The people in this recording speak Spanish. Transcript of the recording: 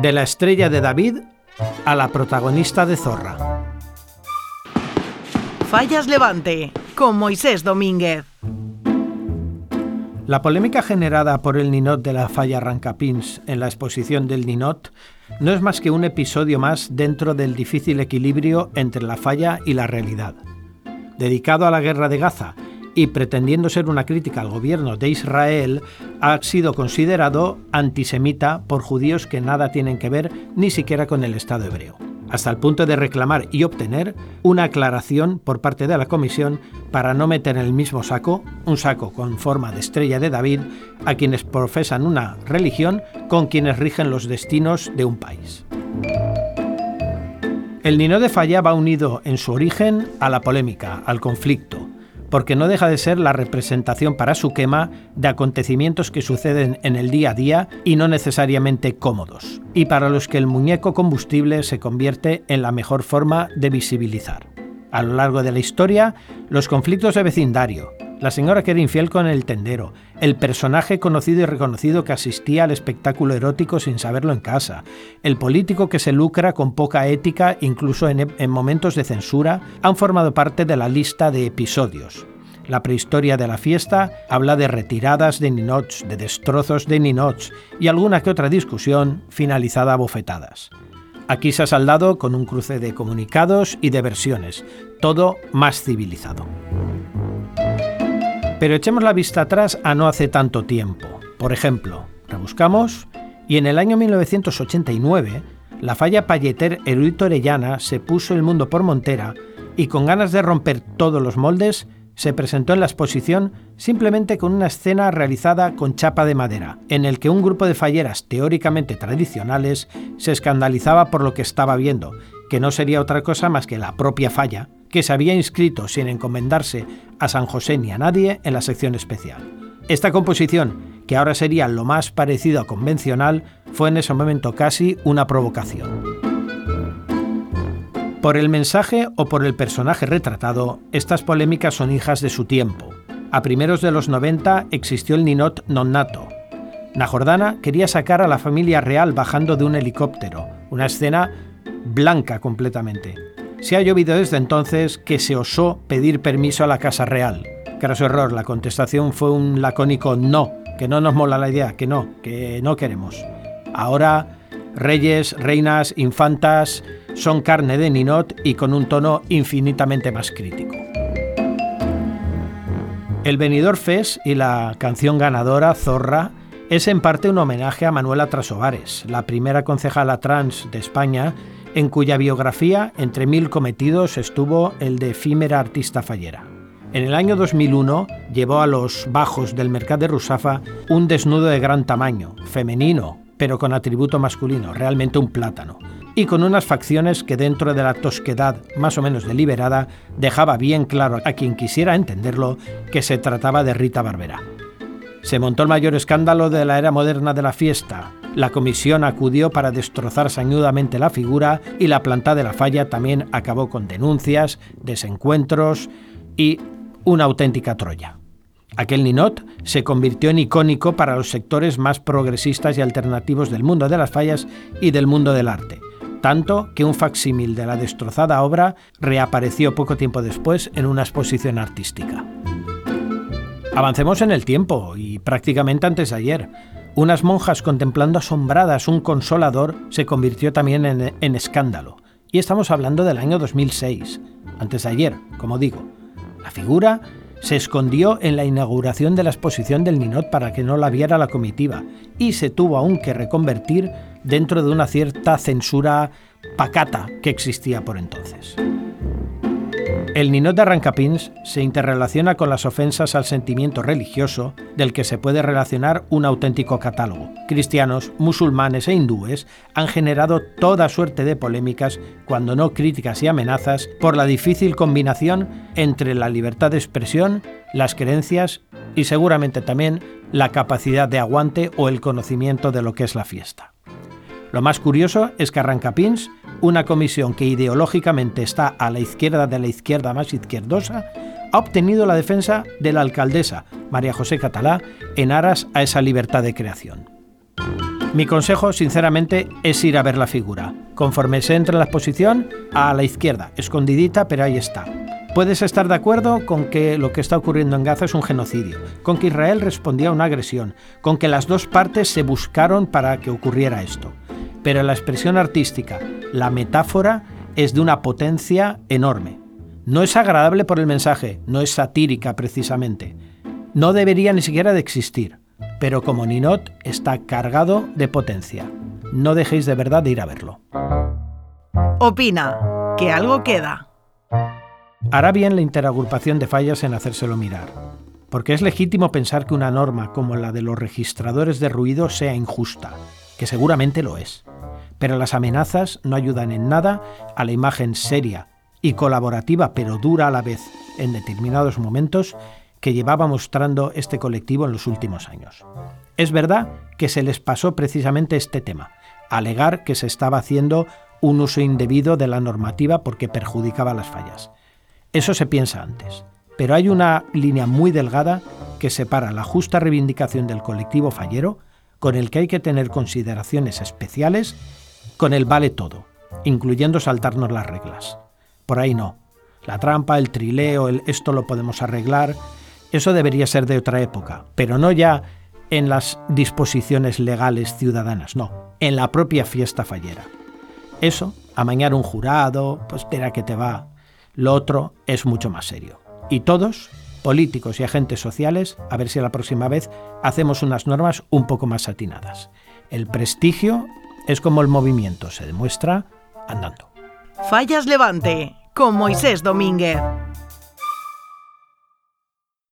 De la estrella de David a la protagonista de Zorra. Fallas Levante, con Moisés Domínguez. La polémica generada por el Ninot de la falla Rancapins en la exposición del Ninot no es más que un episodio más dentro del difícil equilibrio entre la falla y la realidad. Dedicado a la guerra de Gaza y pretendiendo ser una crítica al gobierno de Israel, ha sido considerado antisemita por judíos que nada tienen que ver ni siquiera con el Estado hebreo, hasta el punto de reclamar y obtener una aclaración por parte de la Comisión para no meter en el mismo saco, un saco con forma de estrella de David, a quienes profesan una religión con quienes rigen los destinos de un país. El Nino de Falla va unido en su origen a la polémica, al conflicto, porque no deja de ser la representación para su quema de acontecimientos que suceden en el día a día y no necesariamente cómodos, y para los que el muñeco combustible se convierte en la mejor forma de visibilizar. A lo largo de la historia, los conflictos de vecindario, la señora que era infiel con el tendero, el personaje conocido y reconocido que asistía al espectáculo erótico sin saberlo en casa, el político que se lucra con poca ética incluso en, en momentos de censura, han formado parte de la lista de episodios. La prehistoria de la fiesta habla de retiradas de ninots, de destrozos de ninots y alguna que otra discusión finalizada a bofetadas. Aquí se ha saldado con un cruce de comunicados y de versiones, todo más civilizado. Pero echemos la vista atrás a no hace tanto tiempo. Por ejemplo, rebuscamos y en el año 1989 la falla Palleter Erudito Orellana se puso el mundo por montera y con ganas de romper todos los moldes se presentó en la exposición simplemente con una escena realizada con chapa de madera, en el que un grupo de falleras teóricamente tradicionales se escandalizaba por lo que estaba viendo, que no sería otra cosa más que la propia falla, que se había inscrito sin encomendarse a San José ni a nadie en la sección especial. Esta composición, que ahora sería lo más parecido a convencional, fue en ese momento casi una provocación. Por el mensaje o por el personaje retratado, estas polémicas son hijas de su tiempo. A primeros de los 90 existió el ninot non nato. Jordana quería sacar a la familia real bajando de un helicóptero, una escena blanca completamente. Se ha llovido desde entonces que se osó pedir permiso a la Casa Real. su error, la contestación fue un lacónico no, que no nos mola la idea, que no, que no queremos. Ahora, reyes, reinas, infantas son carne de ninot y con un tono infinitamente más crítico. El venidor Fes y la canción ganadora, Zorra, es en parte un homenaje a Manuela Trasovares, la primera concejala trans de España en cuya biografía, entre mil cometidos, estuvo el de efímera artista fallera. En el año 2001 llevó a los bajos del mercado de Rusafa un desnudo de gran tamaño, femenino, pero con atributo masculino, realmente un plátano, y con unas facciones que dentro de la tosquedad más o menos deliberada dejaba bien claro a quien quisiera entenderlo que se trataba de Rita Barbera. Se montó el mayor escándalo de la era moderna de la fiesta, la comisión acudió para destrozar sañudamente la figura y la planta de la falla también acabó con denuncias, desencuentros y una auténtica Troya. Aquel ninot se convirtió en icónico para los sectores más progresistas y alternativos del mundo de las fallas y del mundo del arte, tanto que un facsímil de la destrozada obra reapareció poco tiempo después en una exposición artística. Avancemos en el tiempo y prácticamente antes de ayer. Unas monjas contemplando asombradas un consolador se convirtió también en, escándalo. Y estamos hablando del año 2006, antes de ayer, como digo. La figura se escondió en la inauguración de la exposición del Ninot para que no la viera la comitiva y se tuvo aún que reconvertir dentro de una cierta censura pacata que existía por entonces. El ninot de Arrancapins se interrelaciona con las ofensas al sentimiento religioso del que se puede relacionar un auténtico catálogo. Cristianos, musulmanes e hindúes han generado toda suerte de polémicas, cuando no críticas y amenazas, por la difícil combinación entre la libertad de expresión, las creencias y seguramente también la capacidad de aguante o el conocimiento de lo que es la fiesta. Lo más curioso es que Arrancapins una comisión que ideológicamente está a la izquierda de la izquierda más izquierdosa, ha obtenido la defensa de la alcaldesa, María José Catalá, en aras a esa libertad de creación. Mi consejo, sinceramente, es ir a ver la figura. Conforme se entra en la exposición, a la izquierda, escondidita, pero ahí está. Puedes estar de acuerdo con que lo que está ocurriendo en Gaza es un genocidio, con que Israel respondía a una agresión, con que las dos partes se buscaron para que ocurriera esto. Pero la expresión artística, la metáfora, es de una potencia enorme. No es agradable por el mensaje, no es satírica precisamente. No debería ni siquiera de existir pero como Ninot está cargado de potencia. No dejéis de verdad de ir a verlo. Opina, que algo queda. Hará bien la interagrupación de fallas en hacérselo mirar, porque es legítimo pensar que una norma como la de los registradores de ruido sea injusta, que seguramente lo es. Pero las amenazas no ayudan en nada a la imagen seria y colaborativa, pero dura a la vez en determinados momentos, que llevaba mostrando este colectivo en los últimos años. Es verdad que se les pasó precisamente este tema, alegar que se estaba haciendo un uso indebido de la normativa porque perjudicaba las fallas. Eso se piensa antes, pero hay una línea muy delgada que separa la justa reivindicación del colectivo fallero, con el que hay que tener consideraciones especiales, con el vale todo, incluyendo saltarnos las reglas. Por ahí no. La trampa, el trileo, el esto lo podemos arreglar, eso debería ser de otra época, pero no ya en las disposiciones legales ciudadanas, no, en la propia fiesta fallera. Eso, amañar un jurado, pues espera que te va. Lo otro es mucho más serio. Y todos, políticos y agentes sociales, a ver si la próxima vez hacemos unas normas un poco más atinadas. El prestigio es como el movimiento, se demuestra andando. Fallas Levante, con Moisés Domínguez.